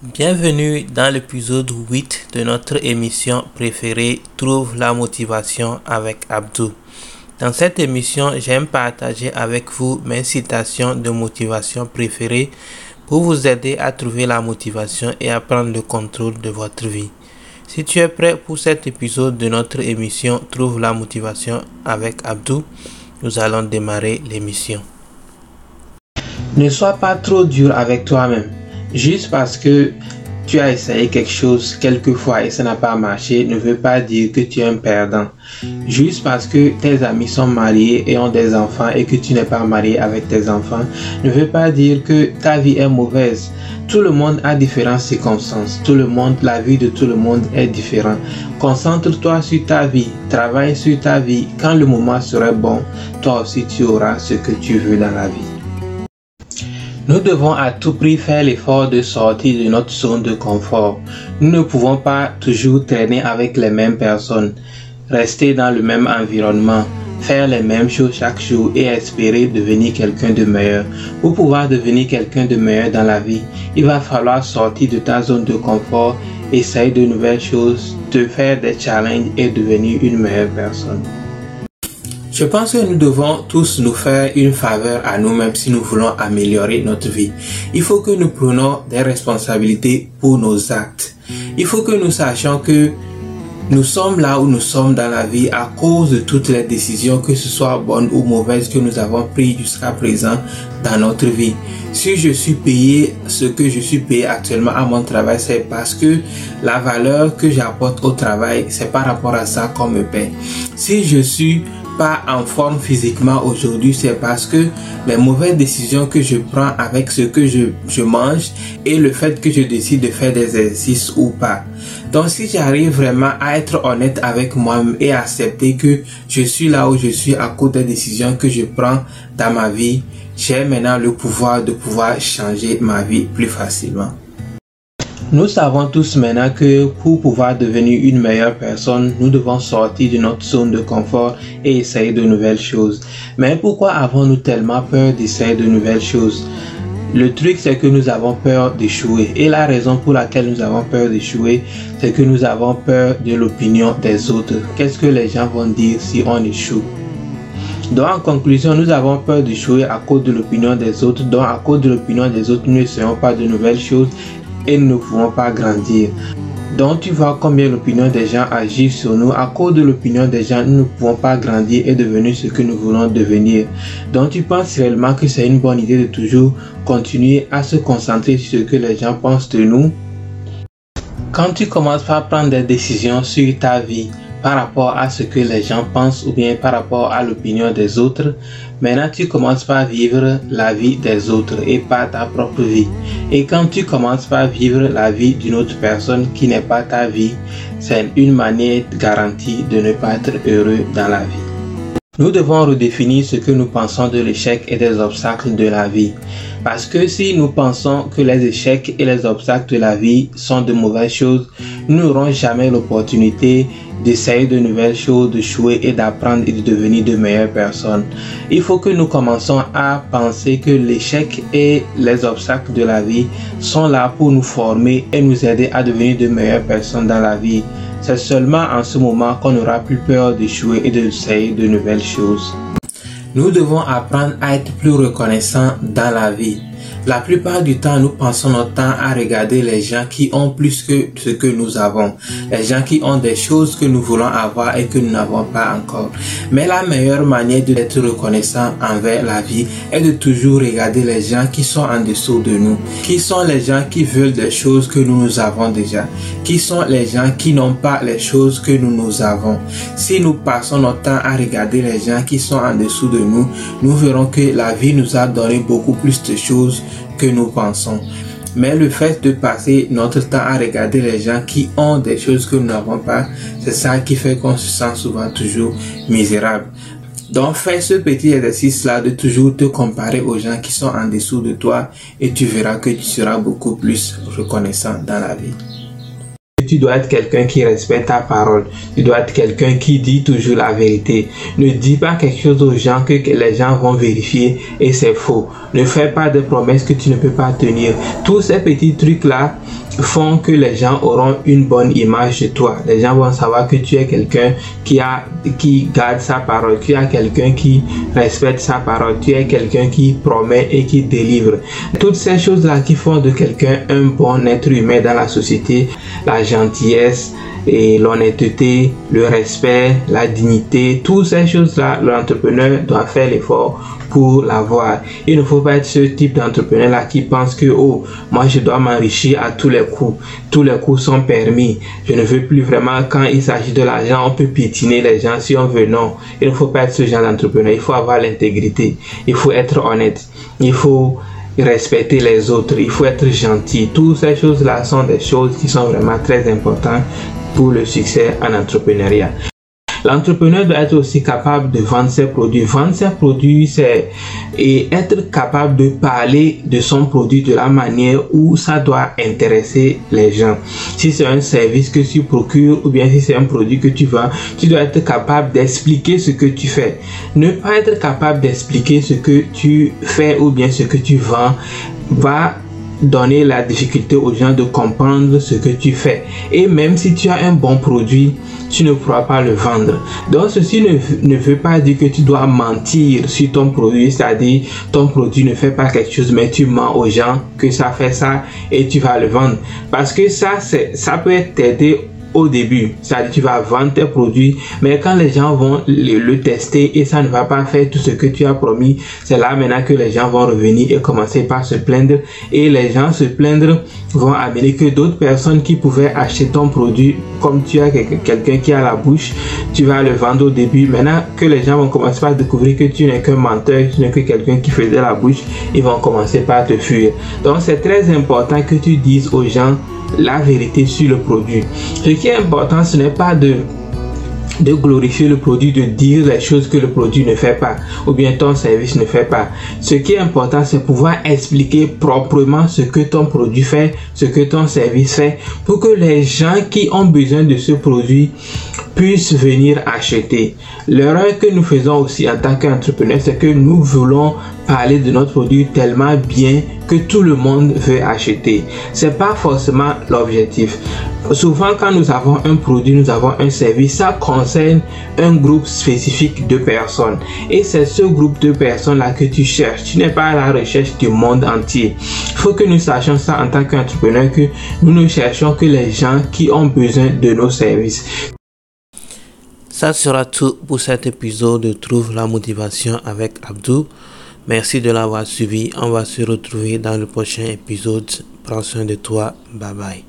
Bienvenue dans l'épisode 8 de notre émission préférée Trouve la motivation avec Abdou. Dans cette émission, j'aime partager avec vous mes citations de motivation préférées pour vous aider à trouver la motivation et à prendre le contrôle de votre vie. Si tu es prêt pour cet épisode de notre émission Trouve la motivation avec Abdou, nous allons démarrer l'émission. Ne sois pas trop dur avec toi-même. Juste parce que tu as essayé quelque chose quelquefois et ça n'a pas marché ne veut pas dire que tu es un perdant. Juste parce que tes amis sont mariés et ont des enfants et que tu n'es pas marié avec tes enfants ne veut pas dire que ta vie est mauvaise. Tout le monde a différentes circonstances. Tout le monde, la vie de tout le monde est différente. Concentre-toi sur ta vie. Travaille sur ta vie. Quand le moment sera bon, toi aussi tu auras ce que tu veux dans la vie. Nous devons à tout prix faire l'effort de sortir de notre zone de confort. Nous ne pouvons pas toujours traîner avec les mêmes personnes, rester dans le même environnement, faire les mêmes choses chaque jour et espérer devenir quelqu'un de meilleur. Pour pouvoir devenir quelqu'un de meilleur dans la vie, il va falloir sortir de ta zone de confort, essayer de nouvelles choses, te faire des challenges et devenir une meilleure personne. Je pense que nous devons tous nous faire une faveur à nous-mêmes si nous voulons améliorer notre vie. Il faut que nous prenions des responsabilités pour nos actes. Il faut que nous sachions que nous sommes là où nous sommes dans la vie à cause de toutes les décisions, que ce soit bonnes ou mauvaises, que nous avons prises jusqu'à présent dans notre vie. Si je suis payé ce que je suis payé actuellement à mon travail, c'est parce que la valeur que j'apporte au travail, c'est par rapport à ça qu'on me paie. Si je suis en forme physiquement aujourd'hui, c'est parce que les mauvaises décisions que je prends avec ce que je, je mange et le fait que je décide de faire des exercices ou pas. Donc si j'arrive vraiment à être honnête avec moi-même et accepter que je suis là où je suis à cause des décisions que je prends dans ma vie, j'ai maintenant le pouvoir de pouvoir changer ma vie plus facilement. Nous savons tous maintenant que pour pouvoir devenir une meilleure personne, nous devons sortir de notre zone de confort et essayer de nouvelles choses. Mais pourquoi avons-nous tellement peur d'essayer de nouvelles choses? Le truc, c'est que nous avons peur d'échouer. Et la raison pour laquelle nous avons peur d'échouer, c'est que nous avons peur de l'opinion des autres. Qu'est-ce que les gens vont dire si on échoue? Donc en conclusion, nous avons peur d'échouer à cause de l'opinion des autres. Donc à cause de l'opinion des autres, nous n'essayons pas de nouvelles choses et nous ne pouvons pas grandir. Donc tu vois combien l'opinion des gens agit sur nous. À cause de l'opinion des gens, nous ne pouvons pas grandir et devenir ce que nous voulons devenir. Donc tu penses réellement que c'est une bonne idée de toujours continuer à se concentrer sur ce que les gens pensent de nous? Quand tu commences par prendre des décisions sur ta vie, par rapport à ce que les gens pensent ou bien par rapport à l'opinion des autres, maintenant tu commences par vivre la vie des autres et pas ta propre vie. Et quand tu commences par vivre la vie d'une autre personne qui n'est pas ta vie, c'est une manière garantie de ne pas être heureux dans la vie. Nous devons redéfinir ce que nous pensons de l'échec et des obstacles de la vie. Parce que si nous pensons que les échecs et les obstacles de la vie sont de mauvaises choses, nous n'aurons jamais l'opportunité d'essayer de nouvelles choses, de jouer et d'apprendre et de devenir de meilleures personnes. Il faut que nous commençons à penser que l'échec et les obstacles de la vie sont là pour nous former et nous aider à devenir de meilleures personnes dans la vie. C'est seulement en ce moment qu'on n'aura plus peur d'échouer et d'essayer de nouvelles choses. Nous devons apprendre à être plus reconnaissants dans la vie. La plupart du temps, nous passons notre temps à regarder les gens qui ont plus que ce que nous avons. Les gens qui ont des choses que nous voulons avoir et que nous n'avons pas encore. Mais la meilleure manière d'être reconnaissant envers la vie est de toujours regarder les gens qui sont en dessous de nous. Qui sont les gens qui veulent des choses que nous nous avons déjà? Qui sont les gens qui n'ont pas les choses que nous nous avons? Si nous passons notre temps à regarder les gens qui sont en dessous de nous, nous verrons que la vie nous a donné beaucoup plus de choses que nous pensons. Mais le fait de passer notre temps à regarder les gens qui ont des choses que nous n'avons pas, c'est ça qui fait qu'on se sent souvent toujours misérable. Donc fais ce petit exercice-là de toujours te comparer aux gens qui sont en dessous de toi et tu verras que tu seras beaucoup plus reconnaissant dans la vie tu dois être quelqu'un qui respecte ta parole. Tu dois être quelqu'un qui dit toujours la vérité. Ne dis pas quelque chose aux gens que les gens vont vérifier et c'est faux. Ne fais pas de promesses que tu ne peux pas tenir. Tous ces petits trucs-là, font que les gens auront une bonne image de toi. Les gens vont savoir que tu es quelqu'un qui a, qui garde sa parole, tu es quelqu'un qui respecte sa parole, tu es quelqu'un qui promet et qui délivre. Toutes ces choses-là qui font de quelqu'un un bon être humain dans la société, la gentillesse, et l'honnêteté, le respect, la dignité, toutes ces choses-là, l'entrepreneur doit faire l'effort pour l'avoir. Il ne faut pas être ce type d'entrepreneur-là qui pense que, oh, moi je dois m'enrichir à tous les coups. Tous les coups sont permis. Je ne veux plus vraiment, quand il s'agit de l'argent, on peut piétiner les gens si on veut. Non, il ne faut pas être ce genre d'entrepreneur. Il faut avoir l'intégrité. Il faut être honnête. Il faut respecter les autres, il faut être gentil. Toutes ces choses-là sont des choses qui sont vraiment très importantes pour le succès en entrepreneuriat. L'entrepreneur doit être aussi capable de vendre ses produits. Vendre ses produits, c'est et être capable de parler de son produit de la manière où ça doit intéresser les gens. Si c'est un service que tu procures ou bien si c'est un produit que tu vends, tu dois être capable d'expliquer ce que tu fais. Ne pas être capable d'expliquer ce que tu fais ou bien ce que tu vends va donner la difficulté aux gens de comprendre ce que tu fais. Et même si tu as un bon produit, tu ne pourras pas le vendre. Donc ceci ne, ne veut pas dire que tu dois mentir sur ton produit, c'est-à-dire ton produit ne fait pas quelque chose, mais tu mens aux gens que ça fait ça et tu vas le vendre. Parce que ça, ça peut t'aider au début. C'est-à-dire tu vas vendre tes produits, mais quand les gens vont le, tester et ça ne va pas faire tout ce que tu as promis, c'est là maintenant que les gens vont revenir et commencer par se plaindre. Et les gens se plaindre vont amener que d'autres personnes qui pouvaient acheter ton produit, comme tu as quelqu'un qui a la bouche, tu vas le vendre au début. Maintenant que les gens vont commencer par découvrir que tu n'es qu'un menteur, tu n'es que quelqu'un qui faisait la bouche, ils vont commencer par te fuir. Donc c'est très important que tu dises aux gens la vérité sur le produit. Ce qui est important, ce n'est pas de de glorifier le produit, de dire les choses que le produit ne fait pas ou bien ton service ne fait pas. Ce qui est important, c'est pouvoir expliquer proprement ce que ton produit fait, ce que ton service fait pour que les gens qui ont besoin de ce produit puissent venir acheter. L'erreur que nous faisons aussi en tant qu'entrepreneur, c'est que nous voulons parler de notre produit tellement bien que tout le monde veut acheter. C'est pas forcément l'objectif. Souvent, quand nous avons un produit, nous avons un service, ça concerne un groupe spécifique de personnes. Et c'est ce groupe de personnes-là que tu cherches. Tu n'es pas à la recherche du monde entier. Il faut que nous sachions ça en tant qu'entrepreneur, que nous ne cherchons que les gens qui ont besoin de nos services. Ça sera tout pour cet épisode de Trouve la motivation avec Abdou. Merci de l'avoir suivi. On va se retrouver dans le prochain épisode. Prends soin de toi. Bye bye.